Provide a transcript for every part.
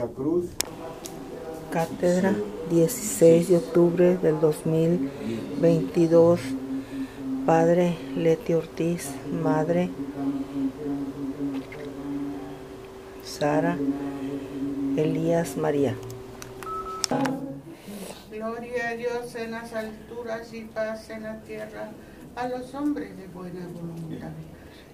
la cruz. Cátedra 16 de octubre del 2022. Padre Leti Ortiz, Madre Sara Elías María. Gloria a Dios en las alturas y paz en la tierra a los hombres de buena voluntad.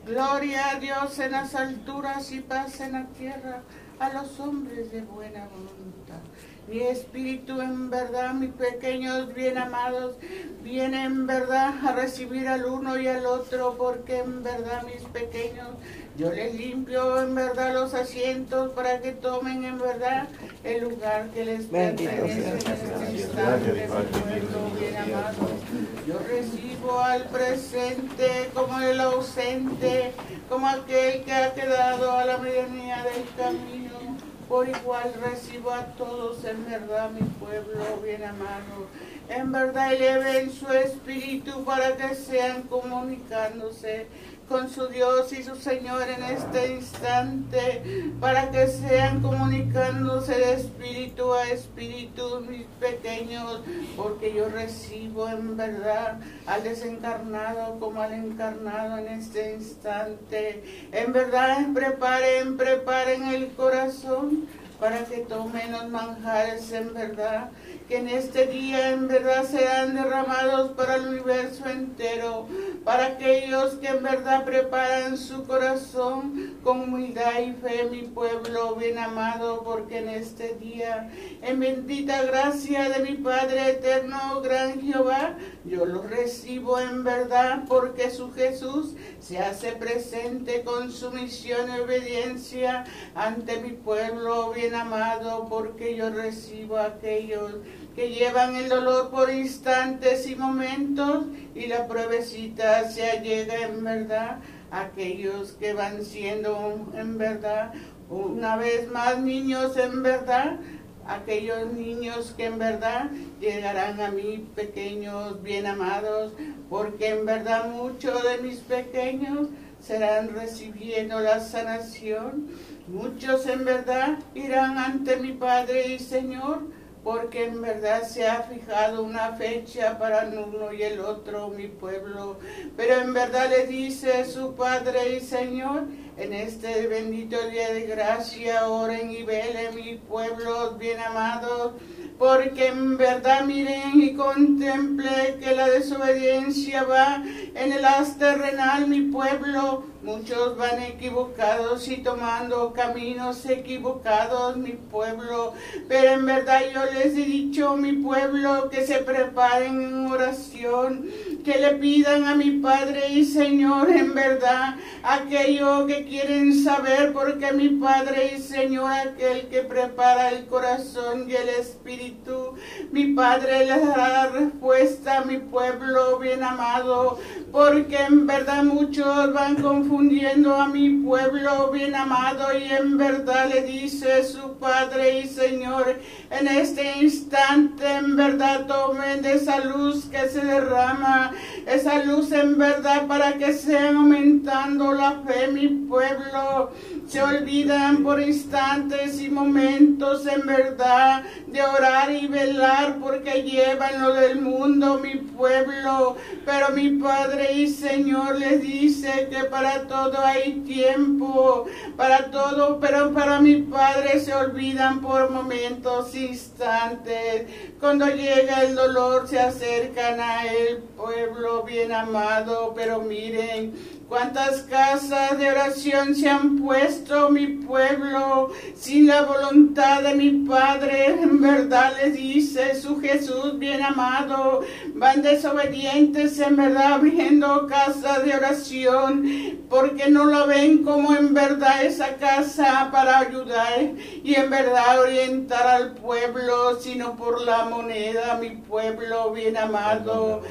Gloria a Dios en las alturas y paz en la tierra a los hombres de buena voluntad. Mi espíritu en verdad, mis pequeños bien amados, viene en verdad a recibir al uno y al otro, porque en verdad mis pequeños, yo les limpio en verdad los asientos para que tomen en verdad el lugar que les pertenece en este instante, mi pueblo bien amado. Yo recibo al presente como el ausente, como aquel que ha quedado a la medianía del camino por igual recibo a todos en verdad mi pueblo bien amado. En verdad eleven su espíritu para que sean comunicándose con su Dios y su Señor en este instante, para que sean comunicándose de espíritu a espíritu, mis pequeños, porque yo recibo en verdad al desencarnado como al encarnado en este instante. En verdad, preparen, preparen el corazón para que tomen los manjares en verdad que en este día en verdad serán derramados para el universo entero, para aquellos que en verdad preparan su corazón con humildad y fe, mi pueblo bien amado, porque en este día, en bendita gracia de mi Padre eterno, gran Jehová, yo lo recibo en verdad, porque su Jesús se hace presente con su misión y obediencia ante mi pueblo bien amado, porque yo recibo a aquellos que llevan el dolor por instantes y momentos y la pruebecita se allega en verdad. Aquellos que van siendo en verdad una vez más niños en verdad aquellos niños que en verdad llegarán a mí pequeños bien amados porque en verdad muchos de mis pequeños serán recibiendo la sanación muchos en verdad irán ante mi Padre y Señor porque en verdad se ha fijado una fecha para el uno y el otro, mi pueblo. Pero en verdad le dice su Padre y Señor, en este bendito día de gracia, oren y velen, mi pueblo bien amados, porque en verdad miren y contemple que la desobediencia va en el haz terrenal, mi pueblo, Muchos van equivocados y tomando caminos equivocados, mi pueblo. Pero en verdad yo les he dicho, mi pueblo, que se preparen en oración, que le pidan a mi Padre y Señor, en verdad, aquello que quieren saber, porque mi Padre y Señor, aquel que prepara el corazón y el espíritu, mi Padre les dará respuesta a mi pueblo bien amado, porque en verdad muchos van confundiendo a mi pueblo bien amado y en verdad le dice su Padre y Señor, en este instante en verdad tomen esa luz que se derrama, esa luz en verdad para que sean aumentando la fe mi pueblo. Se olvidan por instantes y momentos en verdad de orar y velar porque llevan lo del mundo mi pueblo. Pero mi Padre y Señor les dice que para todo hay tiempo, para todo, pero para mi Padre se olvidan por momentos, instantes. Cuando llega el dolor se acercan a el pueblo bien amado, pero miren, Cuántas casas de oración se han puesto mi pueblo sin la voluntad de mi Padre. En verdad les dice su Jesús bien amado. Van desobedientes en verdad abriendo casas de oración porque no lo ven como en verdad esa casa para ayudar y en verdad orientar al pueblo, sino por la moneda, mi pueblo bien amado.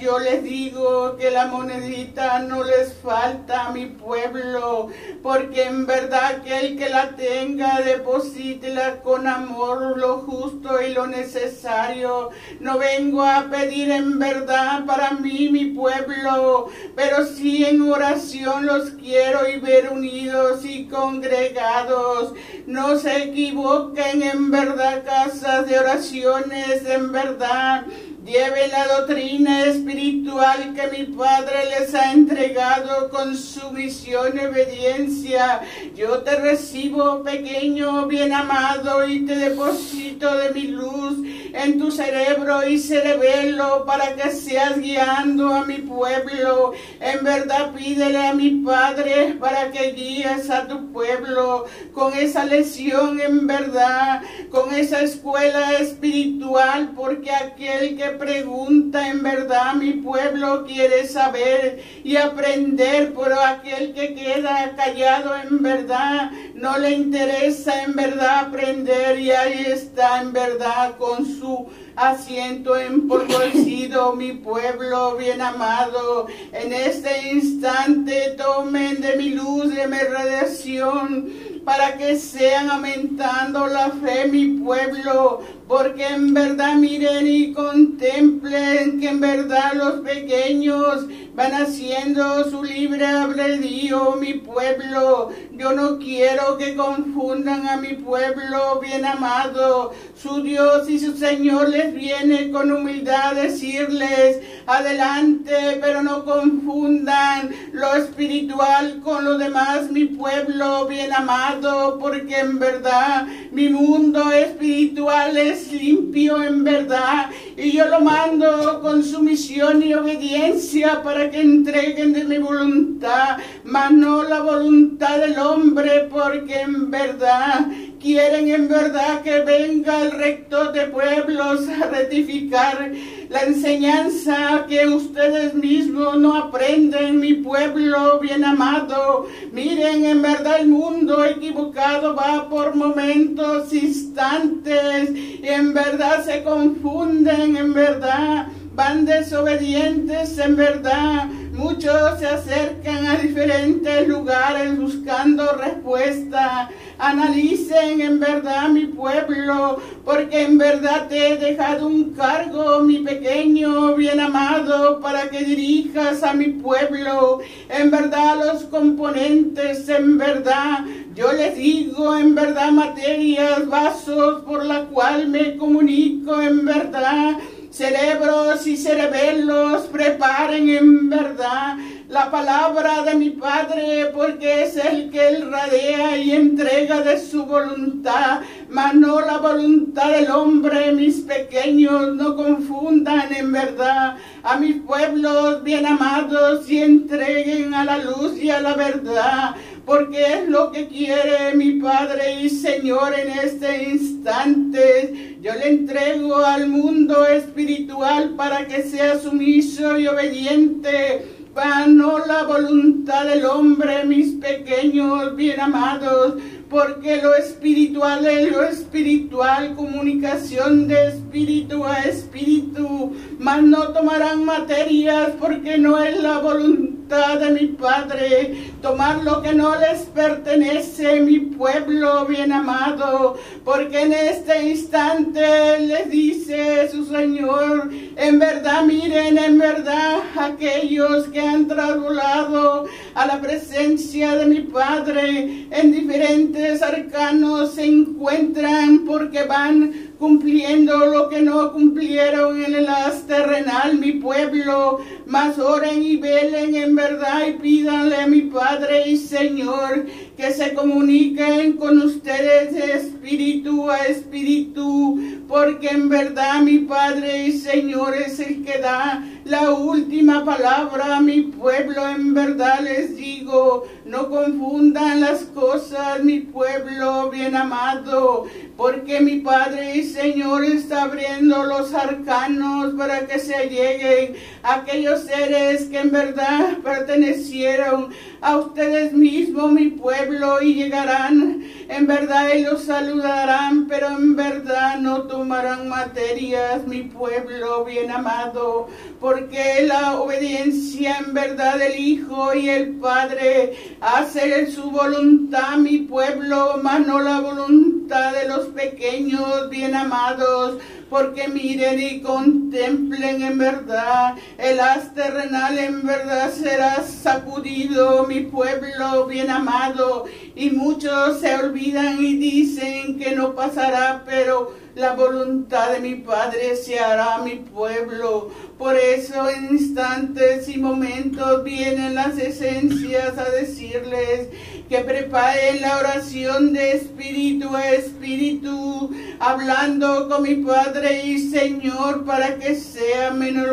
Yo les digo que la monedita no les falta a mi pueblo, porque en verdad que el que la tenga, deposítela con amor lo justo y lo necesario. No vengo a pedir en verdad para mí, mi pueblo, pero sí en oración los quiero y ver unidos y congregados. No se equivoquen en verdad, casas de oraciones, en verdad. Lleve la doctrina espiritual que mi Padre les ha entregado con su misión y obediencia. Yo te recibo, pequeño, bien amado, y te deposito de mi luz en tu cerebro y cerebelo para que seas guiando a mi pueblo. En verdad pídele a mi Padre para que guíes a tu pueblo con esa lección en verdad, con esa escuela espiritual, porque aquel que pregunta en verdad mi pueblo quiere saber y aprender, pero aquel que queda callado en verdad no le interesa en verdad aprender y ahí está en verdad con su asiento empolvorecido, mi pueblo bien amado. En este instante tomen de mi luz, de mi radiación, para que sean aumentando la fe, mi pueblo, porque en verdad miren y contemplen que en verdad los pequeños van haciendo su libre albedrío, mi pueblo. Yo no quiero que confundan a mi pueblo bien amado. Su Dios y su Señor les viene con humildad a decirles, adelante, pero no confundan lo espiritual con lo demás, mi pueblo bien amado, porque en verdad mi mundo espiritual es limpio en verdad y yo lo mando con sumisión y obediencia para que entreguen de mi voluntad, mas no la voluntad del hombre, porque en verdad quieren en verdad que venga el rector de pueblos a rectificar la enseñanza que ustedes mismos no aprenden, mi pueblo bien amado. Miren, en verdad el mundo equivocado va por momentos, instantes, y en verdad se confunden, en verdad van desobedientes, en verdad. Muchos se acercan a diferentes lugares buscando respuesta. Analicen en verdad mi pueblo, porque en verdad te he dejado un cargo, mi pequeño bien amado, para que dirijas a mi pueblo. En verdad los componentes, en verdad, yo les digo en verdad materias, vasos por la cual me comunico en verdad cerebros y cerebelos preparen en verdad la palabra de mi Padre, porque es el que él radea y entrega de su voluntad, mas no la voluntad del hombre, mis pequeños, no confundan en verdad a mis pueblos bien amados y entreguen a la luz y a la verdad porque es lo que quiere mi Padre y Señor en este instante. Yo le entrego al mundo espiritual para que sea sumiso y obediente. Para no la voluntad del hombre, mis pequeños bien amados, porque lo espiritual es lo espiritual, comunicación de espíritu a espíritu, mas no tomarán materias porque no es la voluntad de mi Padre, tomar lo que no les pertenece, mi pueblo bien amado, porque en este instante les dice su Señor, en verdad miren, en verdad aquellos que han trasladado a la presencia de mi Padre en diferentes arcanos se encuentran porque van cumpliendo lo que no cumplieron en el as terrenal, mi pueblo, mas oren y velen en verdad y pídanle a mi Padre y Señor que se comuniquen con ustedes espíritu a espíritu, porque en verdad mi Padre y Señor es el que da la última palabra a mi pueblo. En verdad les digo, no confundan las cosas, mi pueblo bien amado, porque mi Padre y Señor está abriendo los arcanos para que se lleguen aquellos seres que en verdad pertenecieron a ustedes mismos, mi pueblo y llegarán, en verdad ellos saludarán, pero en verdad no tomarán materias, mi pueblo bien amado, porque la obediencia en verdad del Hijo y el Padre hace su voluntad, mi pueblo, mas no la voluntad de los pequeños bien amados porque miren y contemplen en verdad, el haz terrenal en verdad será sacudido, mi pueblo bien amado, y muchos se olvidan y dicen que no pasará, pero la voluntad de mi Padre se hará mi pueblo. Por eso en instantes y momentos vienen las esencias a decirles que preparen la oración de espíritu a espíritu, hablando con mi Padre y Señor para que sea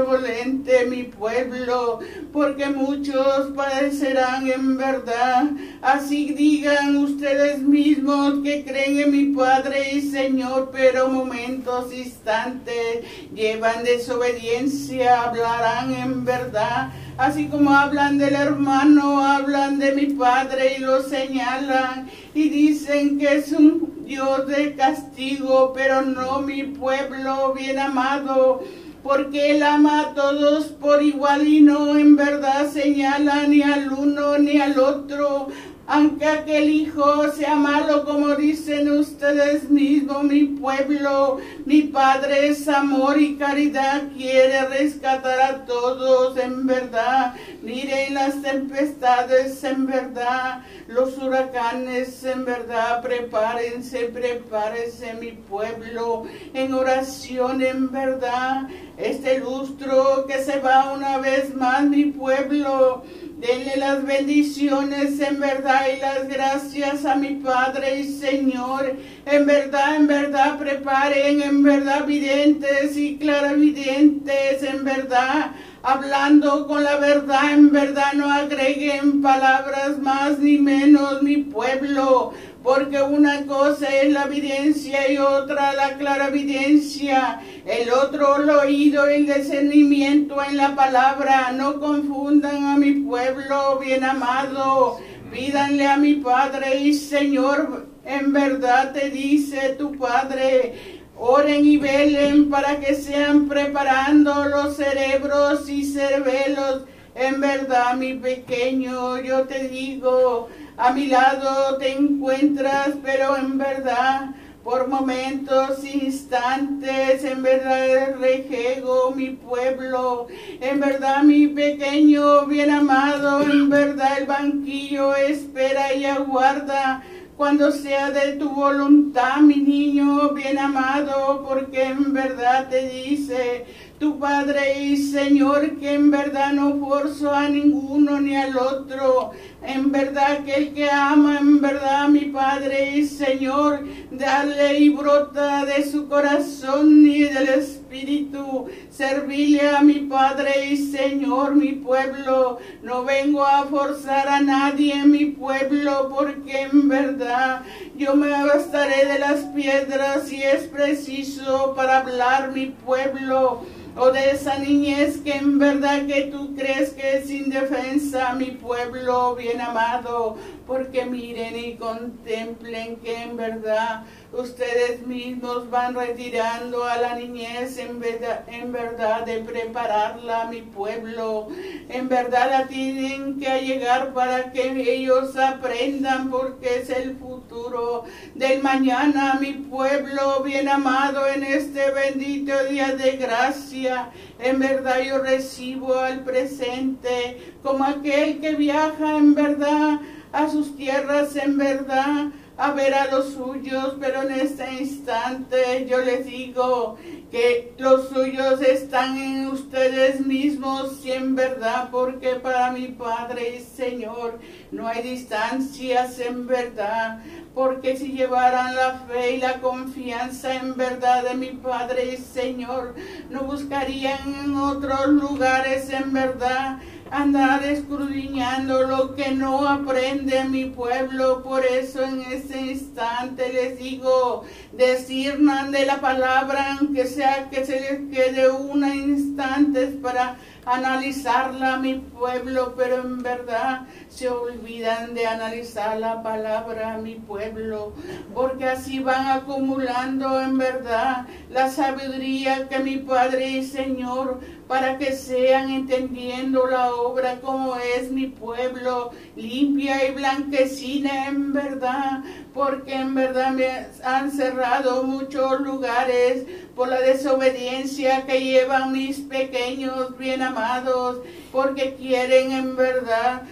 volente mi pueblo, porque muchos padecerán en verdad. Así digan ustedes mismos que creen en mi Padre y Señor, pero momentos, instantes, llevan desobediencia, hablarán en verdad. Así como hablan del hermano, hablan de mi padre y lo señalan y dicen que es un Dios de castigo, pero no mi pueblo bien amado porque Él ama a todos por igual y no en verdad señala ni al uno ni al otro, aunque aquel hijo sea malo, como dicen ustedes mismos, mi pueblo, mi Padre es amor y caridad, quiere rescatar a todos en verdad. Miren las tempestades en verdad, los huracanes en verdad, prepárense, prepárense mi pueblo, en oración en verdad. Este lustro que se va una vez más, mi pueblo Denle las bendiciones en verdad y las gracias a mi Padre y Señor. En verdad, en verdad, preparen en verdad videntes y claravidentes, en verdad, hablando con la verdad, en verdad, no agreguen palabras más ni menos, mi pueblo porque una cosa es la evidencia y otra la clara evidencia, el otro el oído y el discernimiento en la palabra. No confundan a mi pueblo bien amado, pídanle a mi Padre y Señor, en verdad te dice tu Padre. Oren y velen para que sean preparando los cerebros y cerebelos. En verdad, mi pequeño, yo te digo, a mi lado te encuentras, pero en verdad, por momentos, instantes, en verdad rejego mi pueblo, en verdad mi pequeño bien amado, en verdad el banquillo espera y aguarda cuando sea de tu voluntad, mi niño bien amado, porque en verdad te dice, tu Padre y Señor, que en verdad no forzo a ninguno ni al otro. En verdad que el que ama, en verdad mi Padre y Señor, dale y brota de su corazón y del Espíritu. Servirle a mi Padre y Señor, mi pueblo. No vengo a forzar a nadie, mi pueblo, porque en verdad yo me bastaré de las piedras si es preciso para hablar, mi pueblo o de esa niñez que en verdad que tú crees que es indefensa, mi pueblo bien amado, porque miren y contemplen que en verdad ustedes mismos van retirando a la niñez en verdad, en verdad de prepararla, mi pueblo. En verdad la tienen que llegar para que ellos aprendan porque es el futuro del mañana, mi pueblo bien amado en este bendito día de gracia. En verdad yo recibo al presente como aquel que viaja en verdad a sus tierras en verdad a ver a los suyos, pero en este instante yo les digo que los suyos están en ustedes mismos y en verdad, porque para mi Padre y Señor no hay distancias en verdad, porque si llevaran la fe y la confianza en verdad de mi Padre y Señor, no buscarían en otros lugares en verdad andar escudriñando lo que no aprende mi pueblo. Por eso en este instante les digo, decirnan de la palabra, aunque sea que se les quede un instante para analizarla mi pueblo, pero en verdad se olvidan de analizar la palabra mi pueblo, porque así van acumulando en verdad la sabiduría que mi Padre y Señor para que sean entendiendo la obra como es mi pueblo, limpia y blanquecina en verdad, porque en verdad me han cerrado muchos lugares por la desobediencia que llevan mis pequeños bien amados, porque quieren en verdad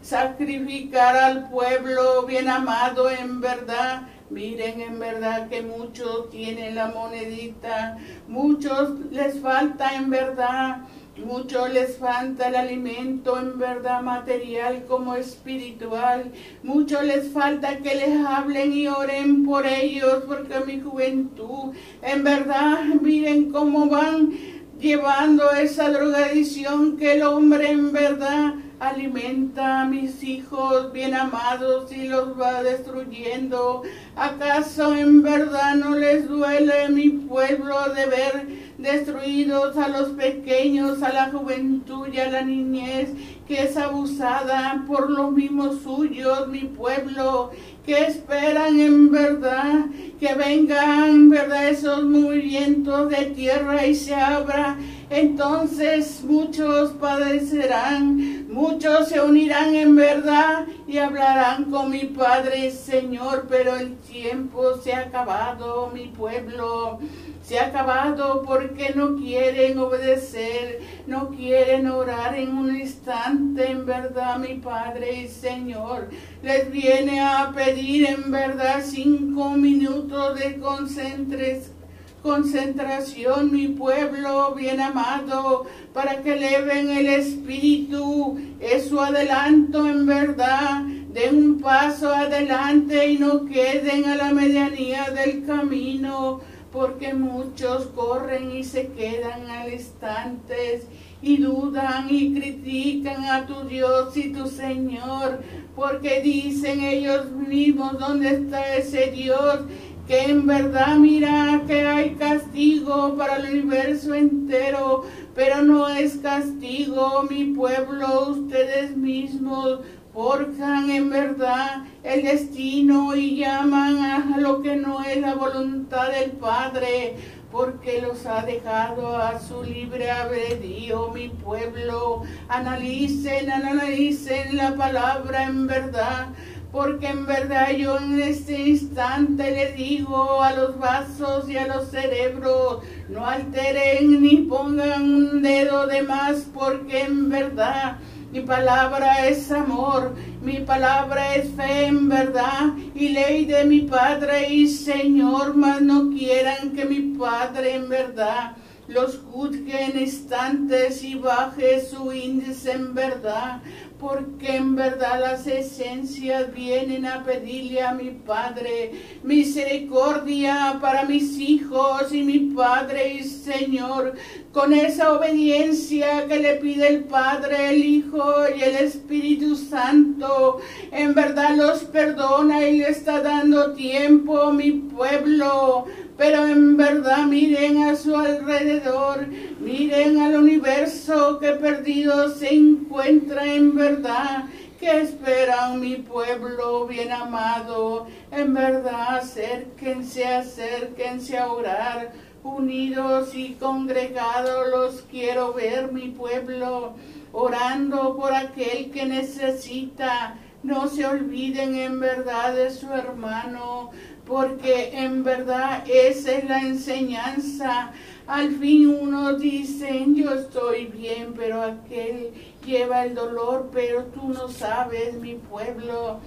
sacrificar al pueblo bien amado en verdad. Miren, en verdad que muchos tienen la monedita, muchos les falta en verdad, muchos les falta el alimento en verdad material como espiritual, muchos les falta que les hablen y oren por ellos, porque mi juventud, en verdad, miren cómo van llevando esa drogadicción que el hombre en verdad alimenta a mis hijos bien amados y los va destruyendo. ¿Acaso en verdad no les duele mi pueblo de ver destruidos a los pequeños, a la juventud y a la niñez que es abusada por los mismos suyos, mi pueblo? que esperan en verdad que vengan en verdad esos movimientos de tierra y se abra entonces muchos padecerán, muchos se unirán en verdad y hablarán con mi Padre Señor, pero el tiempo se ha acabado, mi pueblo. Se ha acabado porque no quieren obedecer, no quieren orar en un instante, en verdad, mi Padre y Señor. Les viene a pedir en verdad cinco minutos de concentración concentración, mi pueblo bien amado, para que eleven el espíritu. Es su adelanto en verdad. Den un paso adelante y no queden a la medianía del camino, porque muchos corren y se quedan al instante y dudan y critican a tu Dios y tu Señor, porque dicen ellos mismos, ¿dónde está ese Dios? Que en verdad mira que hay castigo para el universo entero, pero no es castigo mi pueblo, ustedes mismos forjan en verdad el destino y llaman a lo que no es la voluntad del Padre, porque los ha dejado a su libre albedrío, mi pueblo. Analicen, analicen la palabra en verdad porque en verdad yo en este instante le digo a los vasos y a los cerebros, no alteren ni pongan un dedo de más, porque en verdad mi palabra es amor, mi palabra es fe en verdad y ley de mi Padre y Señor, mas no quieran que mi Padre en verdad los juzgue en instantes y baje su índice en verdad, porque en verdad las esencias vienen a pedirle a mi Padre misericordia para mis hijos y mi Padre y Señor, con esa obediencia que le pide el Padre, el Hijo y el Espíritu Santo, en verdad los perdona y le está dando tiempo mi pueblo pero en verdad miren a su alrededor, miren al universo que perdido se encuentra en verdad. que esperan mi pueblo bien amado? En verdad, acérquense, acérquense a orar. Unidos y congregados los quiero ver, mi pueblo, orando por aquel que necesita. No se olviden en verdad de su hermano porque en verdad esa es la enseñanza. Al fin uno dice, yo estoy bien, pero aquel lleva el dolor, pero tú no sabes, mi pueblo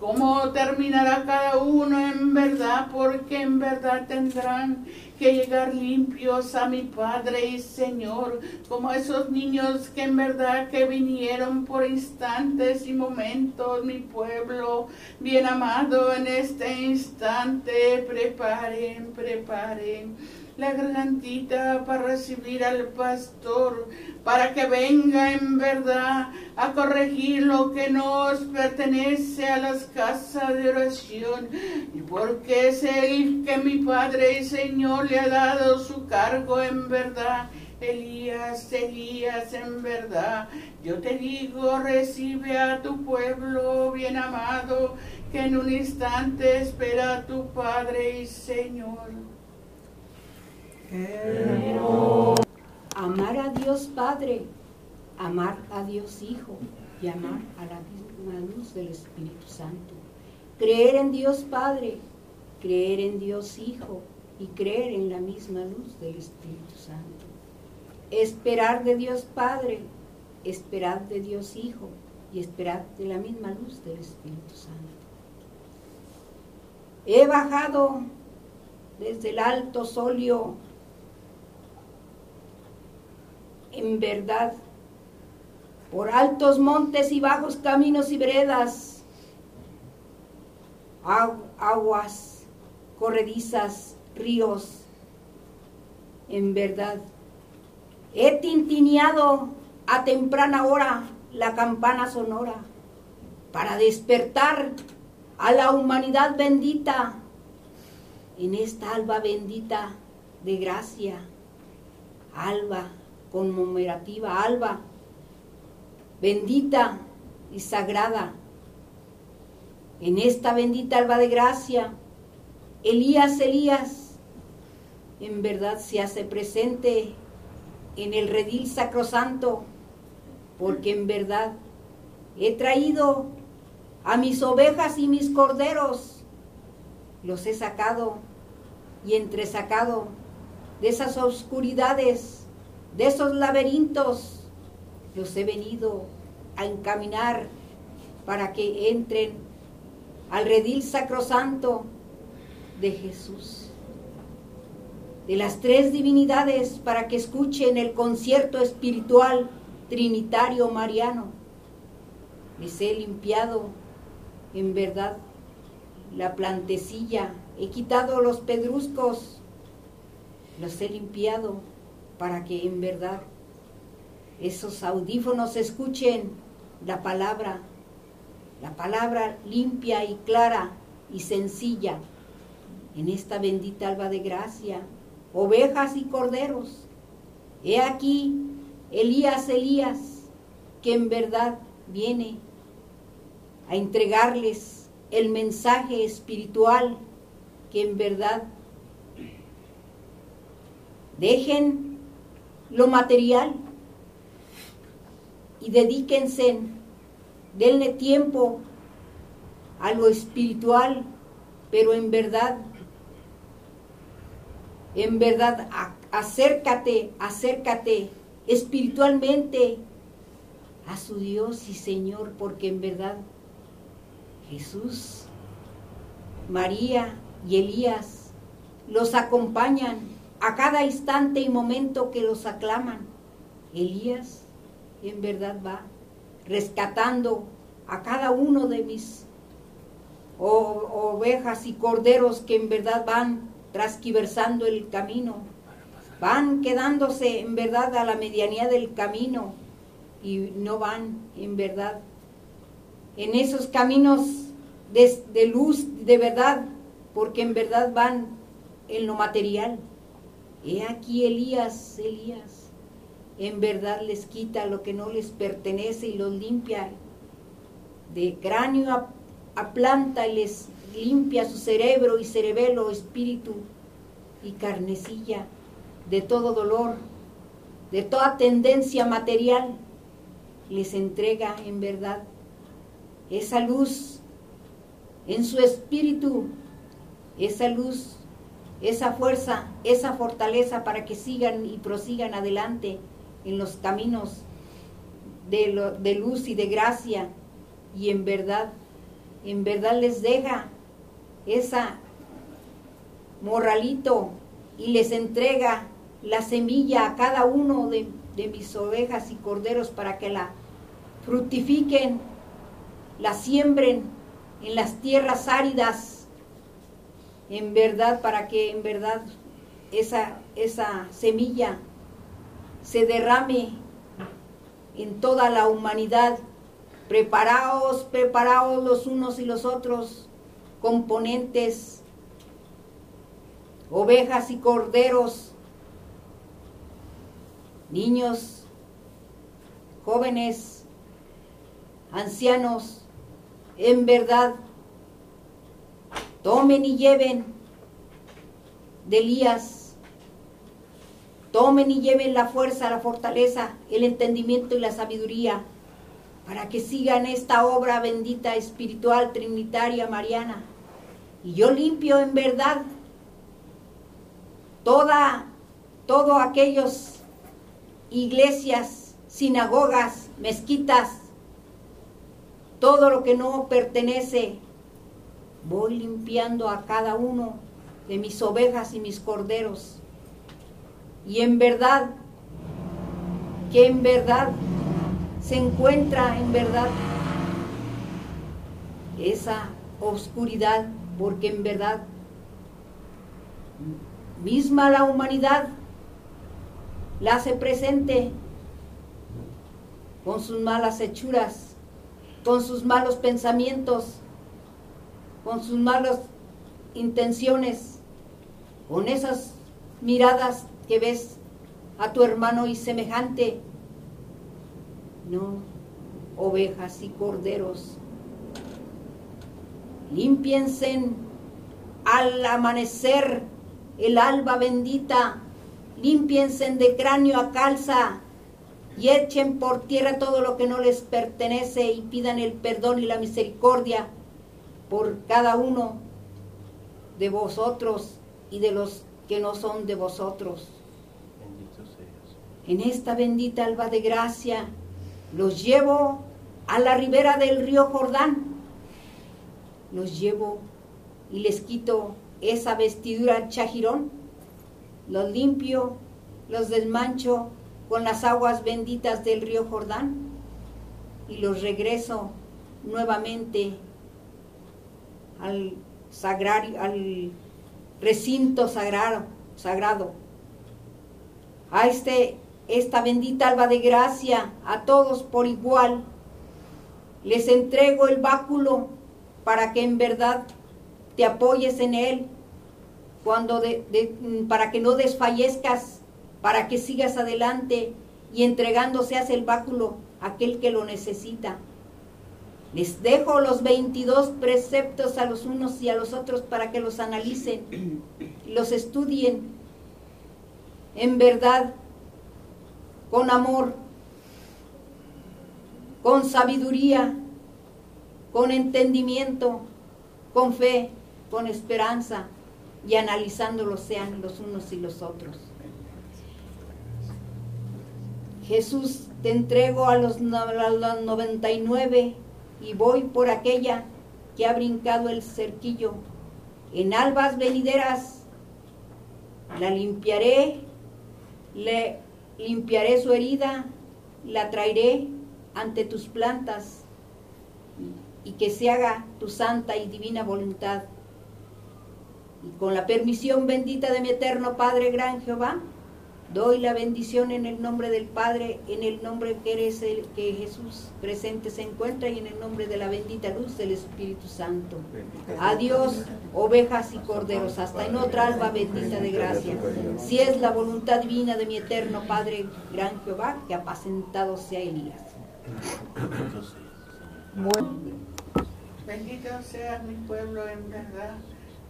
cómo terminará cada uno en verdad, porque en verdad tendrán que llegar limpios a mi Padre y Señor, como esos niños que en verdad que vinieron por instantes y momentos, mi pueblo bien amado en este instante, preparen, preparen la gargantita para recibir al pastor, para que venga en verdad a corregir lo que nos pertenece a las casas de oración, y porque es el que mi Padre y Señor le ha dado su cargo en verdad Elías, Elías, en verdad, yo te digo, recibe a tu pueblo bien amado, que en un instante espera a tu Padre y Señor. Amar a Dios Padre, amar a Dios Hijo y amar a la misma luz del Espíritu Santo. Creer en Dios Padre, creer en Dios Hijo y creer en la misma luz del Espíritu Santo. Esperar de Dios Padre, esperar de Dios Hijo y esperar de la misma luz del Espíritu Santo. He bajado desde el alto solio en verdad por altos montes y bajos caminos y veredas, aguas corredizas, ríos, en verdad. He tintineado a temprana hora la campana sonora para despertar a la humanidad bendita en esta alba bendita de gracia, alba conmemorativa, alba bendita y sagrada. En esta bendita alba de gracia, Elías, Elías, en verdad se hace presente en el redil sacrosanto, porque en verdad he traído a mis ovejas y mis corderos, los he sacado y entresacado de esas oscuridades, de esos laberintos, los he venido a encaminar para que entren al redil sacrosanto de Jesús, de las tres divinidades, para que escuchen el concierto espiritual trinitario mariano. Les he limpiado, en verdad, la plantecilla, he quitado los pedruscos, los he limpiado para que en verdad esos audífonos escuchen la palabra, la palabra limpia y clara y sencilla en esta bendita alba de gracia, ovejas y corderos. He aquí Elías, Elías, que en verdad viene a entregarles el mensaje espiritual que en verdad dejen lo material. Y dedíquense, denle tiempo a lo espiritual, pero en verdad en verdad, acércate, acércate espiritualmente a su Dios y Señor, porque en verdad Jesús, María y Elías los acompañan a cada instante y momento que los aclaman. Elías en verdad va rescatando a cada uno de mis ovejas y corderos que en verdad van trasquiversando el camino, van quedándose en verdad a la medianía del camino y no van en verdad en esos caminos de, luz, de verdad, porque en verdad van en lo material. He aquí Elías, Elías, en verdad les quita lo que no les pertenece y los limpia de cráneo a, a planta y les limpia su cerebro y cerebelo, espíritu y carnecilla de todo dolor, de toda tendencia material, les entrega en verdad esa luz en su espíritu, esa luz, esa fuerza, esa fortaleza para que sigan y prosigan adelante en los caminos de, de luz y de gracia. Y en verdad, en verdad les deja esa morralito y les entrega la semilla a cada uno de, de mis ovejas y corderos para que la fructifiquen, la siembren en las tierras áridas, en verdad, para que en verdad esa, esa semilla se derrame en toda la humanidad. Preparaos, preparaos los unos y los otros componentes, ovejas y corderos, niños, jóvenes, ancianos, en verdad, tomen y lleven de Elías, tomen y lleven la fuerza, la fortaleza, el entendimiento y la sabiduría para que sigan esta obra bendita, espiritual, trinitaria, mariana. Y yo limpio en verdad toda, todo aquellos iglesias, sinagogas, mezquitas, todo lo que no pertenece, voy limpiando a cada uno de mis ovejas y mis corderos. Y en verdad, que en verdad se encuentra en verdad esa oscuridad, porque en verdad misma la humanidad la hace presente con sus malas hechuras, con sus malos pensamientos, con sus malas intenciones, con esas miradas que ves a tu hermano y semejante. No, ovejas y corderos, limpiense al amanecer el alba bendita, limpiense de cráneo a calza y echen por tierra todo lo que no les pertenece y pidan el perdón y la misericordia por cada uno de vosotros y de los que no son de vosotros. En esta bendita alba de gracia los llevo a la ribera del río Jordán. Los llevo y les quito esa vestidura chajirón, los limpio, los desmancho con las aguas benditas del río Jordán y los regreso nuevamente al sagrario, al recinto sagrado, sagrado, a este, esta bendita alba de gracia, a todos por igual. Les entrego el báculo para que en verdad te apoyes en Él, cuando para que no desfallezcas, para que sigas adelante y entregándose el báculo aquel que lo necesita. Les dejo los 22 preceptos a los unos y a los otros para que los analicen, los estudien en verdad, con amor, con sabiduría, con entendimiento, con fe con esperanza y analizándolos sean los unos y los otros. Jesús, te entrego a los, a los 99 y voy por aquella que ha brincado el cerquillo. En albas venideras la limpiaré, le limpiaré su herida, la traeré ante tus plantas y que se haga tu santa y divina voluntad y con la permisión bendita de mi eterno Padre Gran Jehová, doy la bendición en el nombre del Padre, en el nombre que eres el que Jesús presente se encuentra y en el nombre de la bendita luz del Espíritu Santo. Adiós, ovejas y corderos, hasta en otra alba bendita de gracia. Si es la voluntad divina de mi eterno Padre Gran Jehová, que apacentado sea Elías. Bendito sea mi pueblo en verdad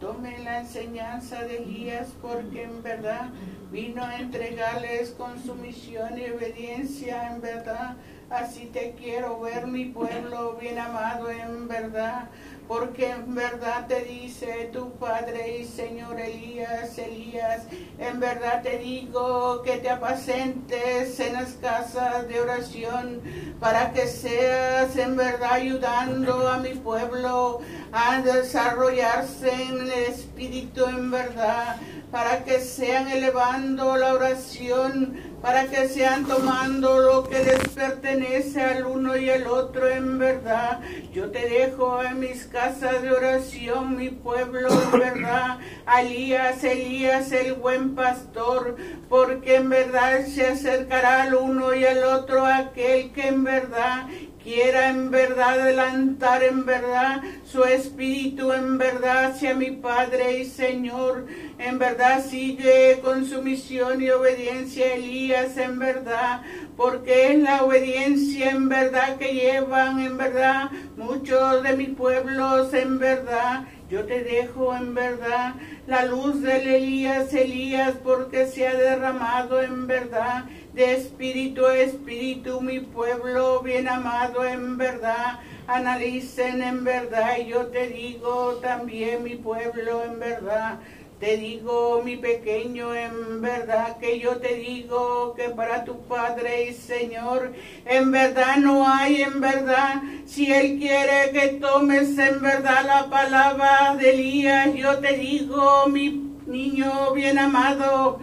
Tome la enseñanza de Elías porque en verdad vino a entregarles con sumisión y obediencia en verdad. Así te quiero ver mi pueblo bien amado en verdad porque en verdad te dice tu Padre y Señor Elías, Elías, en verdad te digo que te apacentes en las casas de oración para que seas en verdad ayudando a mi pueblo a desarrollarse en el Espíritu en verdad, para que sean elevando la oración para que sean tomando lo que les pertenece al uno y al otro en verdad. Yo te dejo en mis casas de oración, mi pueblo en verdad. Elías, Elías, el buen pastor, porque en verdad se acercará al uno y al otro aquel que en verdad quiera en verdad adelantar en verdad su espíritu en verdad hacia mi Padre y Señor. En verdad sigue con su misión y obediencia Elías en verdad, porque es la obediencia en verdad que llevan en verdad muchos de mis pueblos en verdad. Yo te dejo en verdad la luz del Elías, Elías, porque se ha derramado en verdad de espíritu a espíritu, mi pueblo bien amado en verdad. Analicen en verdad y yo te digo también mi pueblo en verdad. Te digo, mi pequeño, en verdad que yo te digo que para tu Padre y Señor, en verdad no hay, en verdad, si Él quiere que tomes en verdad la palabra de Elías, yo te digo, mi niño bien amado,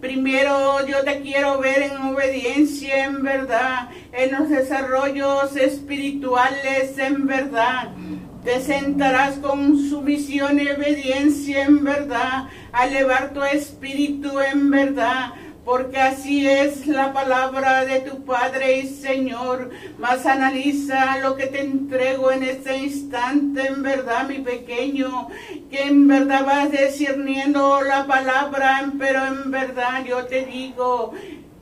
Primero yo te quiero ver en obediencia, en verdad, en los desarrollos espirituales, en verdad. Te sentarás con sumisión y obediencia, en verdad, a elevar tu espíritu, en verdad porque así es la palabra de tu Padre y Señor. Mas analiza lo que te entrego en este instante, en verdad, mi pequeño, que en verdad vas discerniendo la palabra, pero en verdad yo te digo,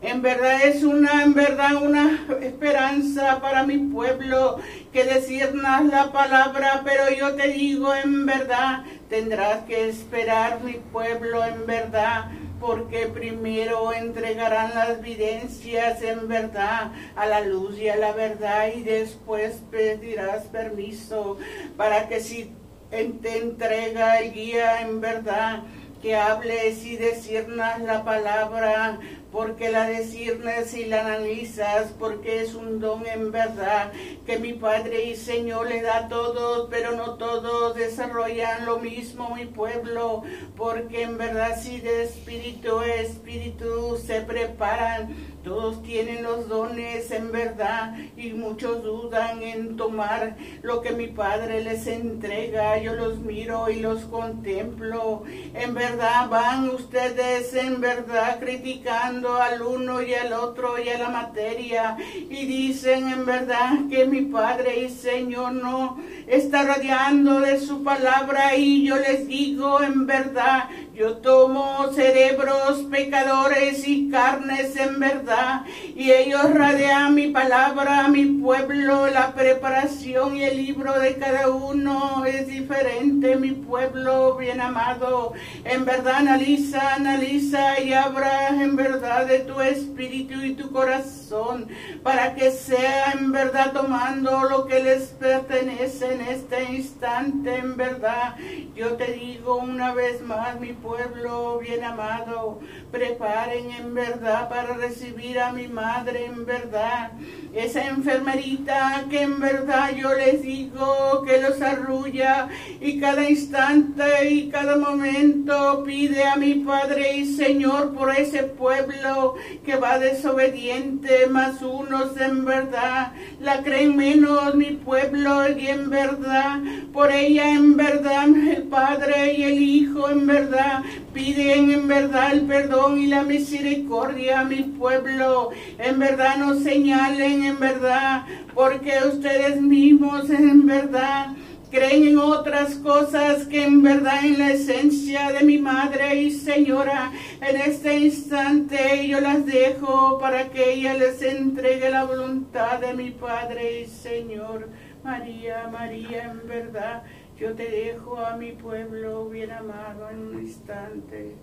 en verdad es una, en verdad una esperanza para mi pueblo que decirnos la palabra, pero yo te digo en verdad, tendrás que esperar mi pueblo en verdad porque primero entregarán las evidencias en verdad a la luz y a la verdad y después pedirás permiso para que si te entrega el guía en verdad que hables y decirnos la palabra porque la decirnes y la analizas, porque es un don en verdad que mi Padre y Señor le da a todos, pero no todos desarrollan lo mismo mi pueblo, porque en verdad si de espíritu a espíritu se preparan todos tienen los dones en verdad y muchos dudan en tomar lo que mi Padre les entrega. Yo los miro y los contemplo. En verdad van ustedes en verdad criticando al uno y al otro y a la materia y dicen en verdad que mi Padre y Señor no está radiando de su palabra y yo les digo en verdad yo tomo cerebros pecadores y carnes en verdad, y ellos radean mi palabra, mi pueblo, la preparación y el libro de cada uno es diferente, mi pueblo bien amado. En verdad analiza, analiza y abra en verdad de tu espíritu y tu corazón, para que sea en verdad tomando lo que les pertenece en este instante, en verdad. Yo te digo una vez más, mi pueblo, pueblo bien amado, preparen en verdad para recibir a mi madre en verdad. Esa enfermerita que en verdad yo les digo que los arrulla y cada instante y cada momento pide a mi Padre y Señor por ese pueblo que va desobediente, más unos en verdad la creen menos mi pueblo y en verdad por ella en verdad el Padre y el Hijo en verdad piden en verdad el perdón y la misericordia a mi pueblo. En verdad nos señalen en verdad, porque ustedes mismos en verdad creen en otras cosas que en verdad en la esencia de mi madre y señora en este instante yo las dejo para que ella les entregue la voluntad de mi padre y señor María María en verdad yo te dejo a mi pueblo bien amado en un instante.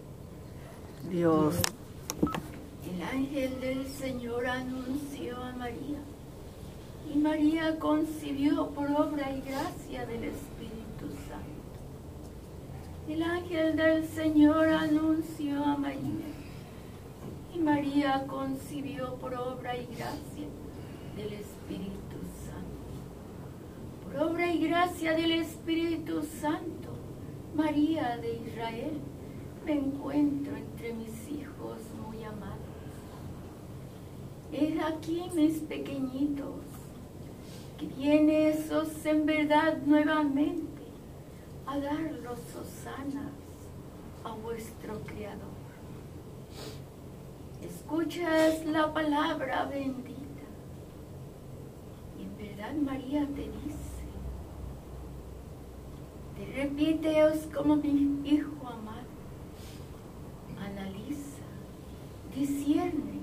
Dios. El ángel del Señor anunció a María y María concibió por obra y gracia del Espíritu Santo. El ángel del Señor anunció a María y María concibió por obra y gracia del Espíritu obra y gracia del Espíritu Santo, María de Israel, me encuentro entre mis hijos muy amados. Es aquí mis pequeñitos, que viene esos en verdad nuevamente a dar los hosanas a vuestro Creador. Escuchas la palabra bendita María te dice, te repiteos como mi hijo amado, analiza, discierne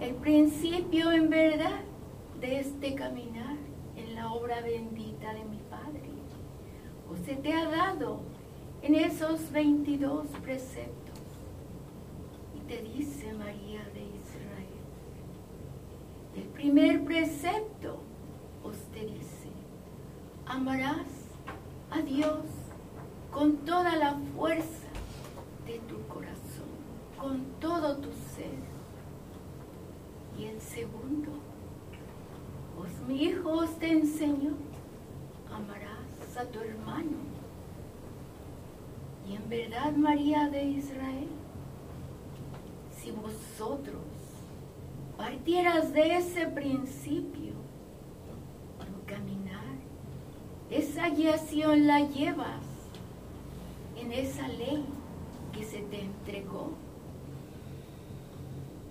el principio en verdad de este caminar en la obra bendita de mi Padre. O se te ha dado en esos 22 preceptos. Y te dice María de Israel, el primer precepto os te dice, amarás a Dios con toda la fuerza de tu corazón, con todo tu ser. Y el segundo, pues mi hijo os te enseñó, amarás a tu hermano. Y en verdad, María de Israel, si vosotros partieras de ese principio, tu caminar, esa guiación la llevas en esa ley que se te entregó.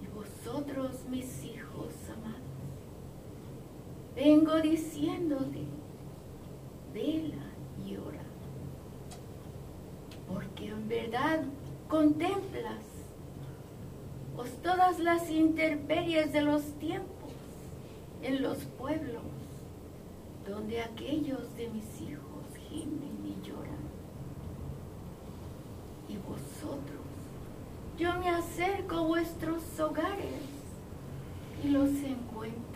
Y vosotros, mis hijos amados, vengo diciéndote, vela y ora, porque en verdad contemplas pues todas las interperies de los tiempos en los pueblos, donde aquellos de mis hijos gimen y lloran. Y vosotros, yo me acerco a vuestros hogares y los encuentro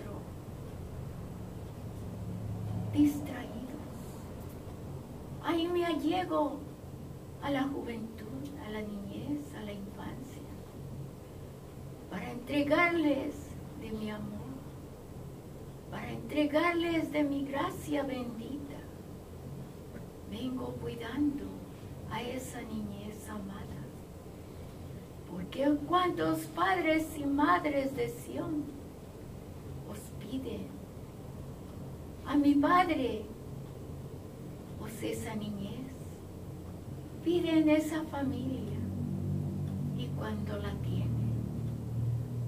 distraídos. Ahí me allego a la juventud, a la niñez, a la infancia, para entregarles de mi amor, entregarles de mi gracia bendita. Vengo cuidando a esa niñez amada. Porque cuantos padres y madres de Sión os piden a mi Padre, os esa niñez, piden esa familia y cuando la tienen,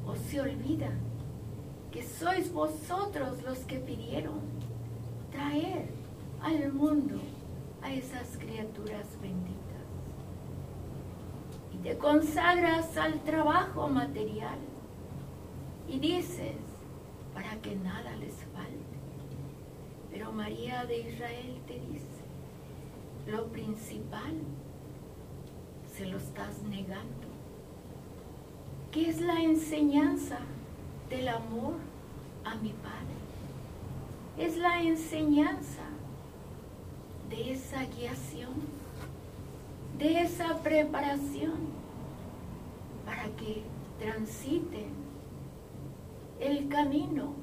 os se olvida que sois vosotros los que pidieron traer al mundo a esas criaturas benditas. Y te consagras al trabajo material y dices, para que nada les falte. Pero María de Israel te dice, lo principal se lo estás negando. ¿Qué es la enseñanza del amor a mi Padre? Es la enseñanza de esa guiación, de esa preparación para que transiten el camino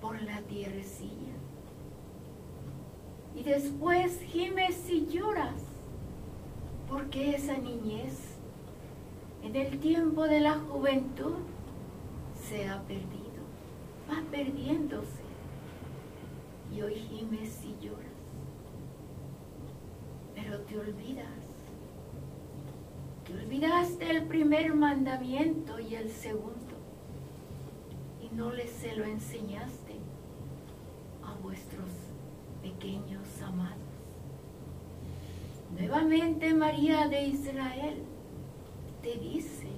por la tierrecilla. Y después gimes y lloras porque esa niñez en el tiempo de la juventud se ha perdido, va perdiéndose. Y hoy gimes y lloras, pero te olvidas. Te olvidaste el primer mandamiento y el segundo y no les se lo enseñaste a vuestros pequeños amados. Nuevamente María de Israel te dice,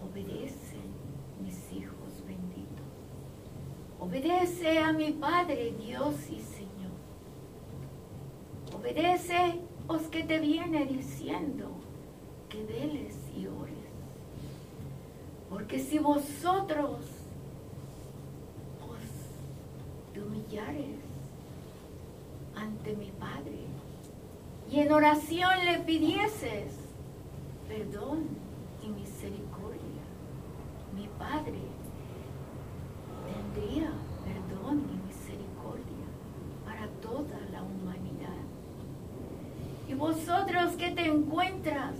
obedece mis hijos benditos, obedece a mi Padre Dios y Señor, obedece os que te viene diciendo que veles y ores, porque si vosotros os humillares ante mi Padre y en oración le pidieses perdón y misericordia, mi Padre tendría perdón y misericordia para toda la humanidad. Y vosotros que te encuentras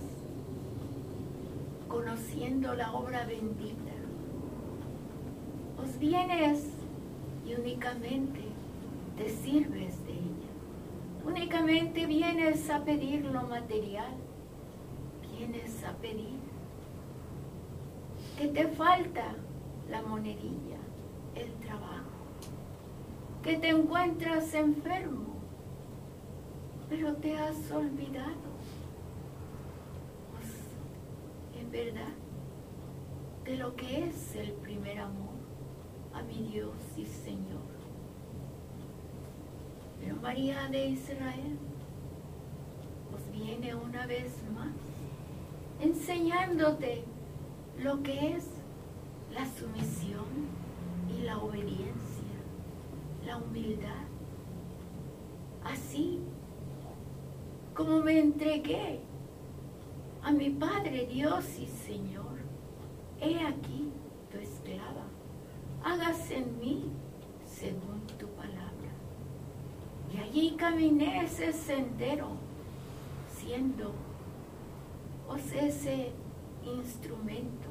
conociendo la obra bendita, os vienes y únicamente te sirves de ella. Únicamente vienes a pedir lo material, vienes a pedir. ¿Qué te falta la monedilla, el trabajo, que te encuentras enfermo, pero te has olvidado, pues, en verdad, de lo que es el primer amor a mi Dios y Señor. Pero María de Israel pues viene una vez más enseñándote lo que es la sumisión y la obediencia, la humildad. Así como me entregué a mi Padre Dios y Señor, he aquí tu esclava, hágase en mí según tu palabra. Y allí caminé ese sendero, siendo os ese instrumento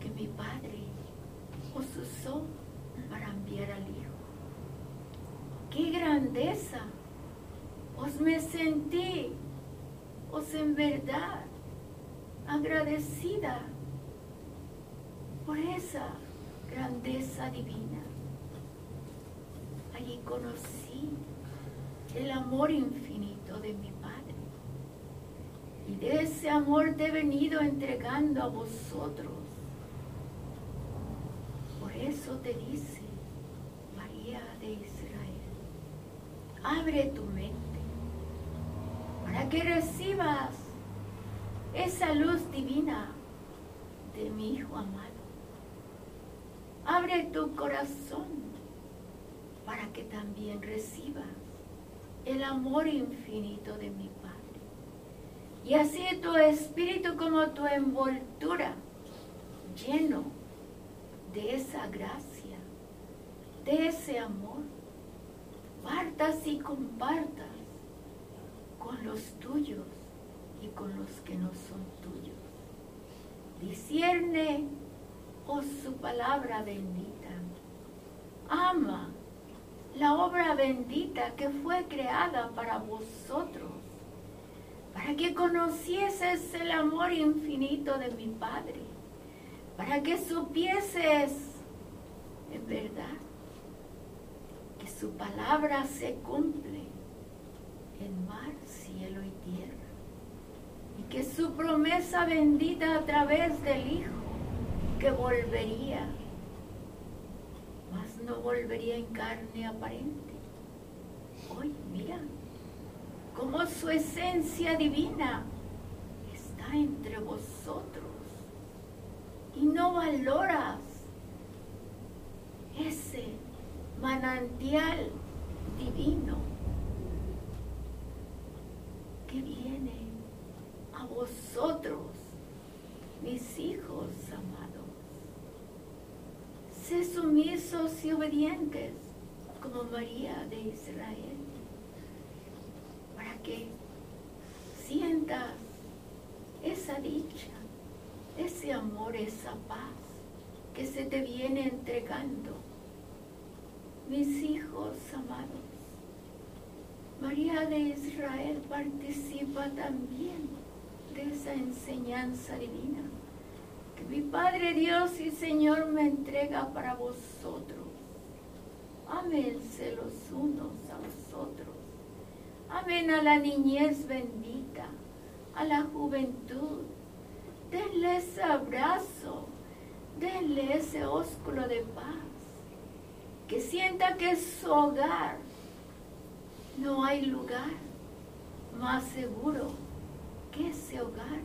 que mi Padre os usó para enviar al Hijo. ¡Qué grandeza! Os me sentí, os en verdad agradecida por esa grandeza divina. Allí conocí el amor infinito de mi Padre. Y de ese amor te he venido entregando a vosotros. Por eso te dice María de Israel, abre tu mente para que recibas esa luz divina de mi Hijo amado. Abre tu corazón para que también recibas el amor infinito de mi Padre. Y así tu espíritu como tu envoltura, lleno de esa gracia, de ese amor, partas y compartas con los tuyos y con los que no son tuyos. Discierne, oh su palabra bendita. Ama la obra bendita que fue creada para vosotros para que conocieses el amor infinito de mi Padre, para que supieses en verdad que su palabra se cumple en mar, cielo y tierra, y que su promesa bendita a través del Hijo que volvería, mas no volvería en carne aparente. Hoy, mira, como su esencia divina está entre vosotros y no valoras ese manantial divino que viene a vosotros, mis hijos amados. Sé sumisos y obedientes como María de Israel que sientas esa dicha, ese amor, esa paz que se te viene entregando. Mis hijos amados, María de Israel participa también de esa enseñanza divina que mi Padre Dios y Señor me entrega para vosotros. Ámense los unos a vosotros A la niñez bendita, a la juventud. Denle ese abrazo, denle ese ósculo de paz. Que sienta que es su hogar. No hay lugar más seguro que ese hogar,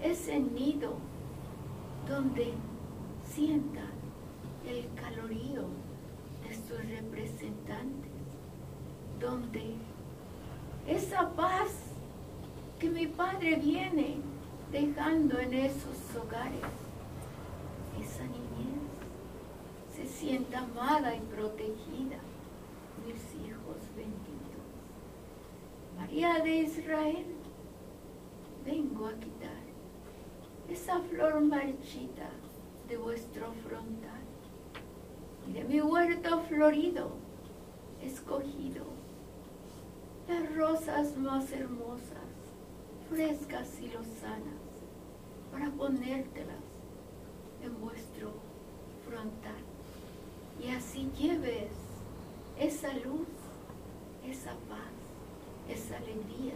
ese nido donde sienta el calorío de sus representantes, donde esa paz que mi Padre viene dejando en esos hogares. Esa niñez se sienta amada y protegida, mis hijos benditos. María de Israel, vengo a quitar esa flor marchita de vuestro frontal y de mi huerto florido, escogido las rosas más hermosas, frescas y lozanas, para ponértelas en vuestro frontal. Y así lleves esa luz, esa paz, esa alegría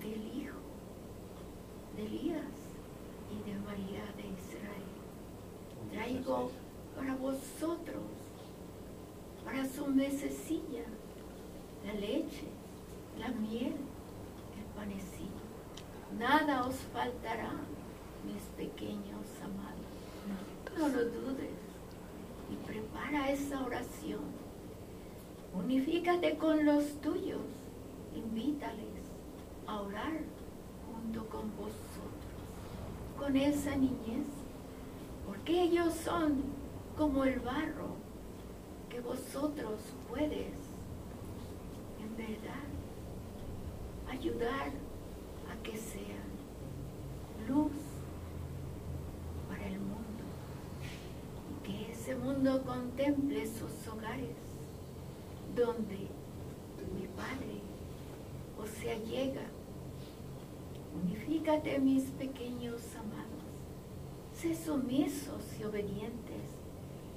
del Hijo, de Elías y de María de Israel. Traigo para vosotros, para su mesecilla, la leche, la miel, el panecillo. Nada os faltará, mis pequeños amados. No lo dudes y prepara esa oración. Unifícate con los tuyos, invítales a orar junto con vosotros, con esa niñez, porque ellos son como el barro que vosotros puedes, ayudar a que sean luz para el mundo que ese mundo contemple sus hogares donde mi Padre o sea llega. Unifícate mis pequeños amados, sé sumisos y obedientes,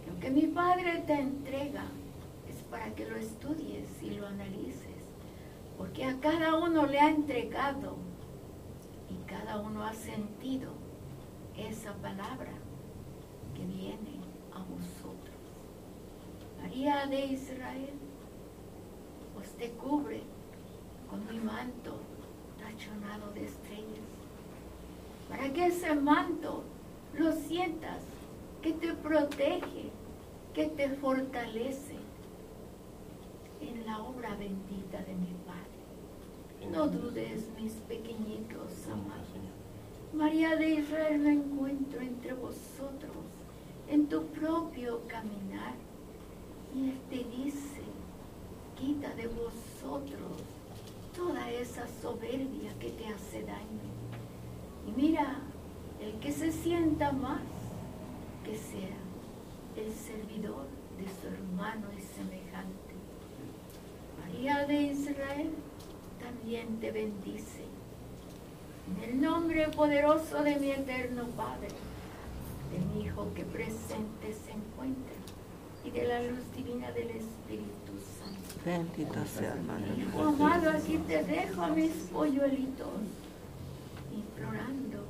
que aunque mi Padre te entrega es para que lo estudies y lo analices, porque a cada uno le ha entregado y cada uno ha sentido esa palabra que viene a vosotros. María de Israel, os te cubre con mi manto tachonado de estrellas, para que ese manto lo sientas que te protege, que te fortalece en la obra bendita de mi. No dudes, mis pequeñitos amados. María de Israel me encuentro entre vosotros en tu propio caminar. Y Él te dice, quita de vosotros toda esa soberbia que te hace daño. Y mira, el que se sienta más, que sea el servidor de su hermano y semejante. María de Israel también te bendice. En el nombre poderoso de mi eterno Padre, de mi Hijo que presente se encuentra y de la luz divina del Espíritu Santo. Bendita sea. Hijo amado, aquí te dejo a mis polluelitos, implorando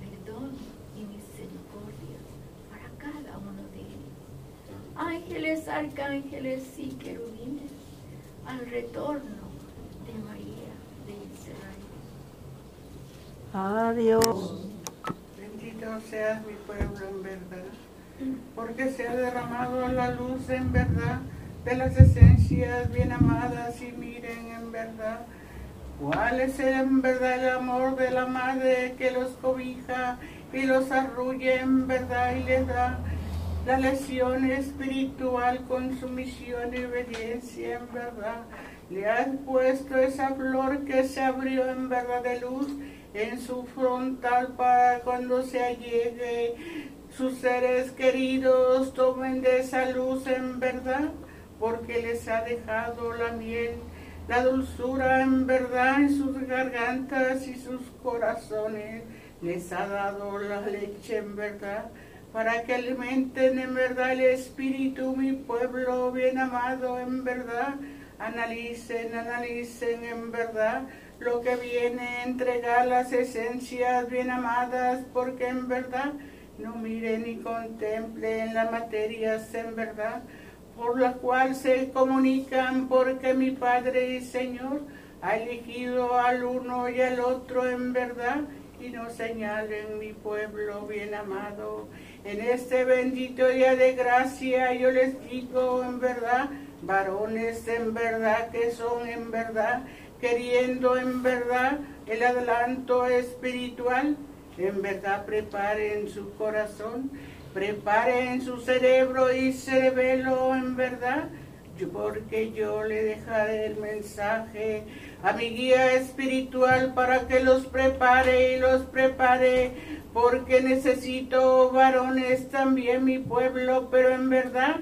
perdón y misericordia para cada uno de ellos. Ángeles, arcángeles y querubines, al retorno de María de Israel. Adiós. Bendito seas mi pueblo en verdad, porque se ha derramado la luz en verdad de las esencias bien amadas y miren en verdad cuál es en verdad el amor de la madre que los cobija y los arrulla en verdad y les da la lección espiritual con sumisión y obediencia en verdad. Le han puesto esa flor que se abrió en verdad de luz en su frontal para cuando se allegue sus seres queridos tomen de esa luz en verdad, porque les ha dejado la miel, la dulzura en verdad en sus gargantas y sus corazones, les ha dado la leche en verdad, para que alimenten en verdad el espíritu, mi pueblo bien amado en verdad. Analicen, analicen en verdad lo que viene a entregar las esencias bien amadas, porque en verdad no miren ni contemplen las materias en verdad, por la cual se comunican, porque mi Padre y Señor ha elegido al uno y al otro en verdad, y no señalen mi pueblo bien amado. En este bendito día de gracia yo les digo en verdad, varones en verdad que son en verdad, queriendo en verdad el adelanto espiritual, en verdad preparen su corazón, preparen su cerebro y cerebelo en verdad, porque yo le dejaré el mensaje a mi guía espiritual para que los prepare y los prepare, porque necesito varones también mi pueblo, pero en verdad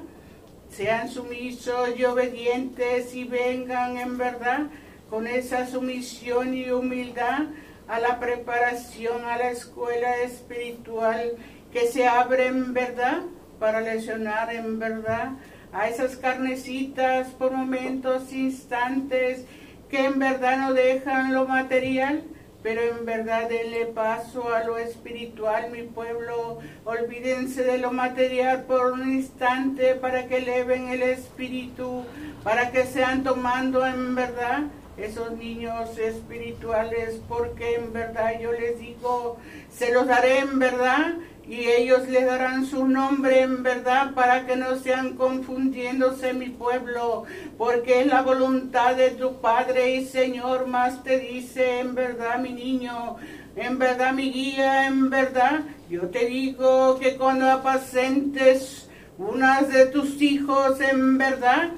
sean sumisos y obedientes y vengan en verdad con esa sumisión y humildad a la preparación a la escuela espiritual que se abre en verdad para lesionar en verdad a esas carnecitas por momentos, instantes, que en verdad no dejan lo material, pero en verdad denle paso a lo espiritual, mi pueblo. Olvídense de lo material por un instante para que eleven el espíritu, para que sean tomando en verdad esos niños espirituales, porque en verdad yo les digo, se los daré en verdad y ellos les darán su nombre en verdad para que no sean confundiéndose mi pueblo, porque es la voluntad de tu Padre y Señor más te dice en verdad mi niño, en verdad mi guía, en verdad, yo te digo que cuando apacentes unas de tus hijos en verdad,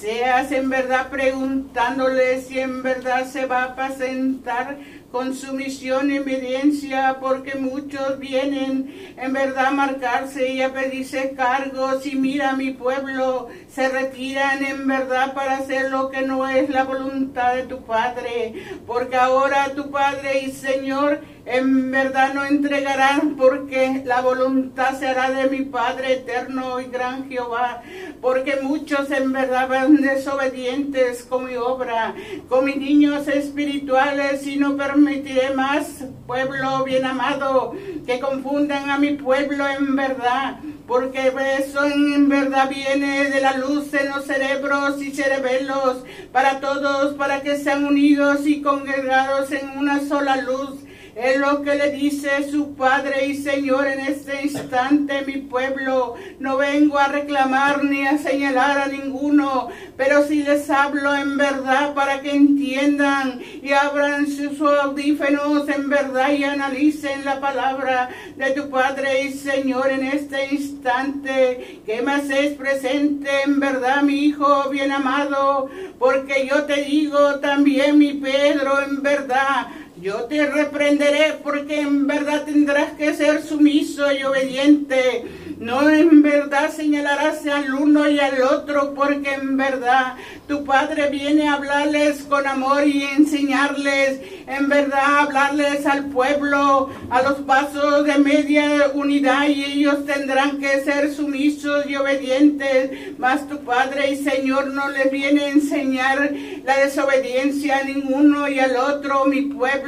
seas en verdad preguntándole si en verdad se va a apacentar con sumisión y obediencia, porque muchos vienen en verdad a marcarse y a pedirse cargos y mira mi pueblo, se retiran en verdad para hacer lo que no es la voluntad de tu Padre, porque ahora tu Padre y Señor en verdad no entregarán porque la voluntad será de mi Padre eterno y gran Jehová, porque muchos en verdad van desobedientes con mi obra, con mis niños espirituales y no permitiré más, pueblo bien amado, que confundan a mi pueblo en verdad, porque eso en verdad viene de la luz en los cerebros y cerebelos para todos, para que sean unidos y congregados en una sola luz es lo que le dice su Padre y Señor en este instante, mi pueblo. No vengo a reclamar ni a señalar a ninguno, pero si les hablo en verdad para que entiendan y abran sus audífonos en verdad y analicen la palabra de tu Padre y Señor en este instante. Que me haces presente en verdad, mi Hijo bien amado, porque yo te digo también, mi Pedro, en verdad yo te reprenderé porque en verdad tendrás que ser sumiso y obediente. No en verdad señalarás al uno y al otro porque en verdad tu Padre viene a hablarles con amor y enseñarles, en verdad hablarles al pueblo a los pasos de media unidad y ellos tendrán que ser sumisos y obedientes. Mas tu Padre y Señor no les viene a enseñar la desobediencia a ninguno y al otro, mi pueblo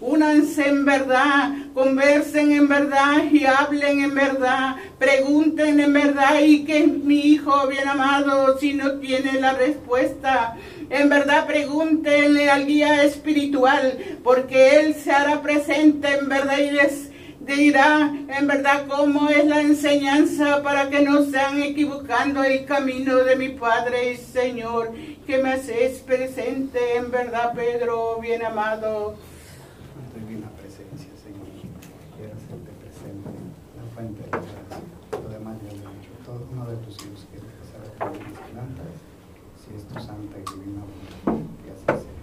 únanse en verdad, conversen en verdad y hablen en verdad, pregunten en verdad y que mi hijo bien amado, si no tiene la respuesta, en verdad pregúntenle al guía espiritual, porque él se hará presente en verdad y les dirá en verdad cómo es la enseñanza para que no sean equivocando el camino de mi Padre y Señor, que me haces presente en verdad, Pedro, bien amado. Divina presencia, Señor, quiero hacerte presente, la fuente de la gracia. Lo demás ya lo dicho, todo uno de tus hijos quiere que se delante, si es tu santa y divina voluntad, que así sea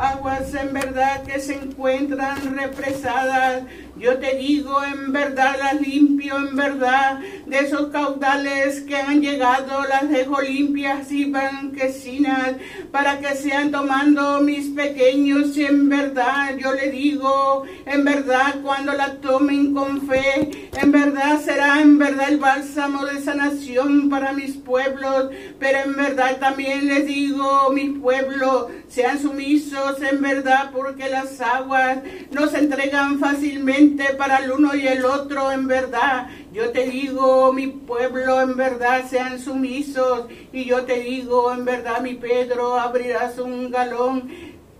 aguas en verdad que se encuentran represadas. Yo te digo, en verdad las limpio, en verdad, de esos caudales que han llegado, las dejo limpias y blanquecinas, para que sean tomando mis pequeños, y en verdad yo le digo, en verdad cuando la tomen con fe, en verdad será en verdad el bálsamo de sanación para mis pueblos, pero en verdad también les digo, mis pueblos, sean sumisos en verdad, porque las aguas no se entregan fácilmente para el uno y el otro en verdad. Yo te digo, mi pueblo, en verdad, sean sumisos. Y yo te digo, en verdad, mi Pedro, abrirás un galón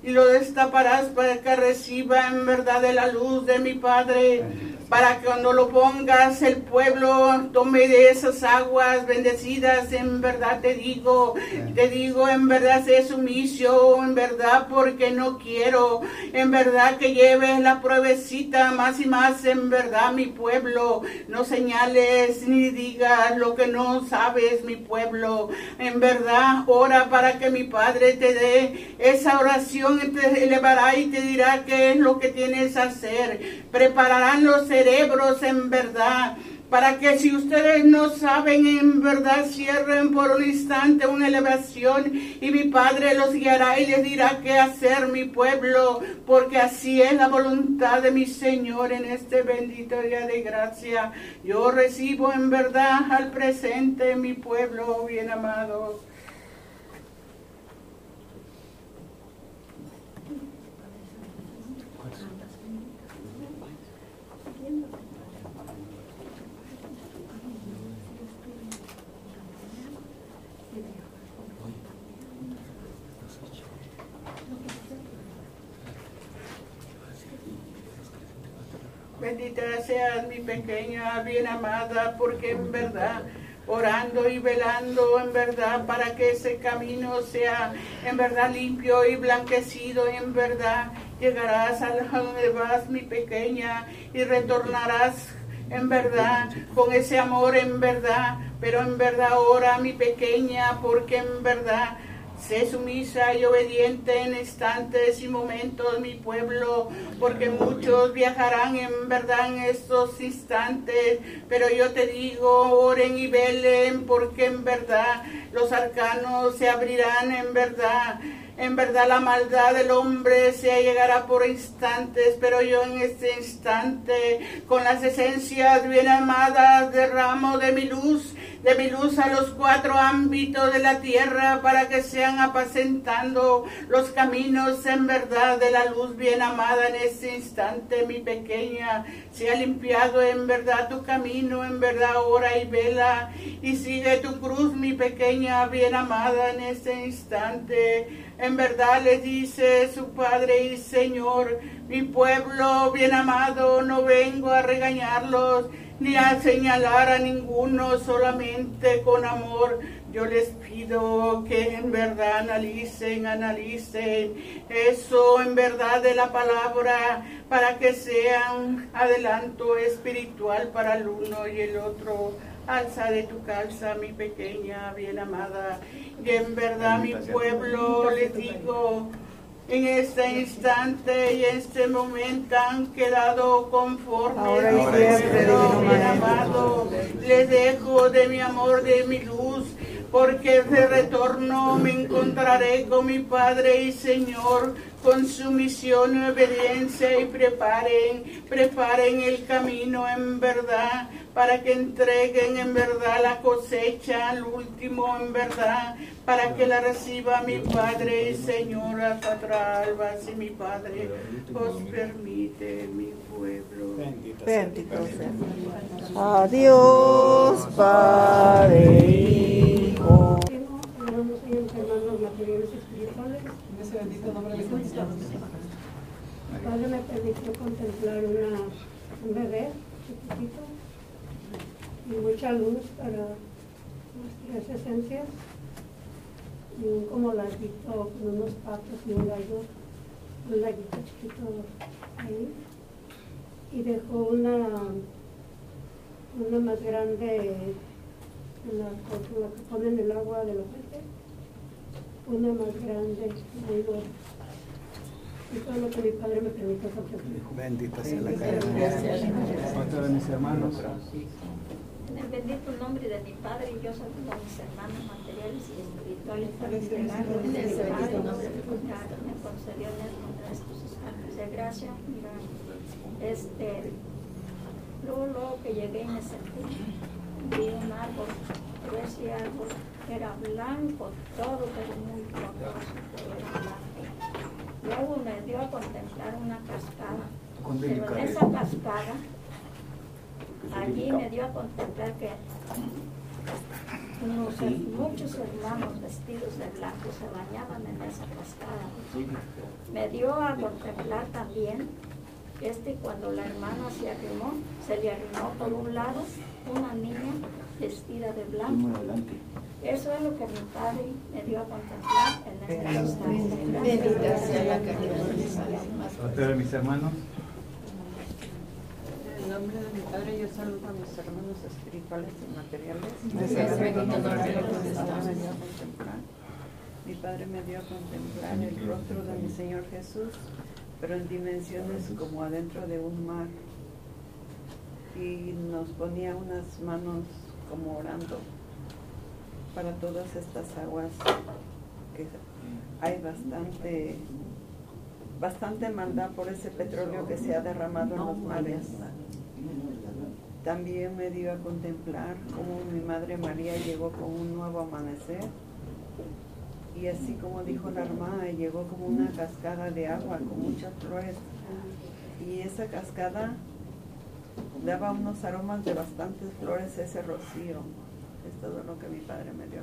y lo destaparás para que reciba en verdad de la luz de mi Padre para que cuando lo pongas el pueblo tome de esas aguas bendecidas, en verdad te digo, te digo, en verdad sé sumiso, en verdad porque no quiero, en verdad que lleves la pruebecita más y más, en verdad mi pueblo, no señales ni digas lo que no sabes mi pueblo, en verdad ora para que mi Padre te dé esa oración, te elevará y te dirá qué es lo que tienes que hacer, prepararán los cerebros en verdad para que si ustedes no saben, en verdad cierren por un instante una elevación y mi Padre los guiará y les dirá qué hacer mi pueblo, porque así es la voluntad de mi Señor en este bendito día de gracia. Yo recibo en verdad al presente mi pueblo bien amado. Bendita mi pequeña, bien amada, porque en verdad orando y velando en verdad para que ese camino sea en verdad limpio y blanquecido en verdad llegarás a donde vas mi pequeña y retornarás en verdad con ese amor en verdad pero en verdad ora mi pequeña porque en verdad Sé sumisa y obediente en instantes y momentos, mi pueblo, porque muchos viajarán en verdad en estos instantes, pero yo te digo, oren y velen, porque en verdad los arcanos se abrirán en verdad. En verdad la maldad del hombre se llegará por instantes, pero yo en este instante, con las esencias bien amadas, derramo de mi luz de mi luz a los cuatro ámbitos de la tierra para que sean apacentando los caminos en verdad de la luz bien amada en este instante, mi pequeña. Sea limpiado en verdad tu camino, en verdad ora y vela y sigue tu cruz, mi pequeña bien amada en este instante. En verdad le dice su Padre y Señor, mi pueblo bien amado, no vengo a regañarlos ni a señalar a ninguno, solamente con amor. Yo les pido que en verdad analicen, analicen eso en verdad de la palabra para que sean adelanto espiritual para el uno y el otro. Alza de tu calza, mi pequeña, bien amada. Y en verdad, mi pueblo, les digo, en este instante y este momento han quedado conformes. Ahora y siempre, mi amado, les dejo de mi amor, de mi luz, porque de retorno me encontraré con mi Padre y Señor con sumisión y obediencia y preparen, preparen el camino en verdad para que entreguen en verdad la cosecha al último en verdad, para que la reciba mi Padre y Señor hasta alba, si mi Padre os permite mi pueblo. Bendito sea. Adiós, Padre, Hijo. En ese bendito nombre. Padre me permitió contemplar una, un bebé chiquitito y mucha luz para nuestras esencias. Y un como laguito con unos patos y un gallo, un laguito chiquito ahí. Y dejó una una más grande en la, con la que ponen el agua de la fuente. Una más grande mayor y todo lo que mi padre me permitió contemplar Bendita sea la cara. Otro de mis hermanos. En el bendito nombre de mi Padre, yo saludo a mis hermanos materiales y espirituales. En ese bendito nombre de mi Padre, me concedió en él contra estos ángeles de gracia. Mira, este, luego, luego que llegué y me senté, vi un árbol, pero ese árbol era blanco, todo, pero muy frondoso, todo era blanco. Luego me dio a contemplar una cascada, pero en esa cascada allí me dio a contemplar que unos, muchos hermanos vestidos de blanco se bañaban en esa cascada. Me dio a contemplar también este cuando la hermana se arrimó, se le arrimó por un lado una niña vestida de blanco. Eso es lo que mi padre me dio a contemplar en esta instante. Bendita sea la de mis hermanos. Nombre de mi Padre, yo saludo a mis hermanos espirituales y materiales. Mi Padre me dio a contemplar el rostro de mi Señor Jesús, pero en dimensiones como adentro de un mar. y nos ponía unas manos como orando para todas estas aguas que hay bastante bastante maldad por ese petróleo que se ha derramado en los mares. También me dio a contemplar cómo mi Madre María llegó con un nuevo amanecer y así como dijo la hermana, llegó como una cascada de agua con muchas flores y esa cascada daba unos aromas de bastantes flores ese rocío. Es todo lo que mi padre me dio.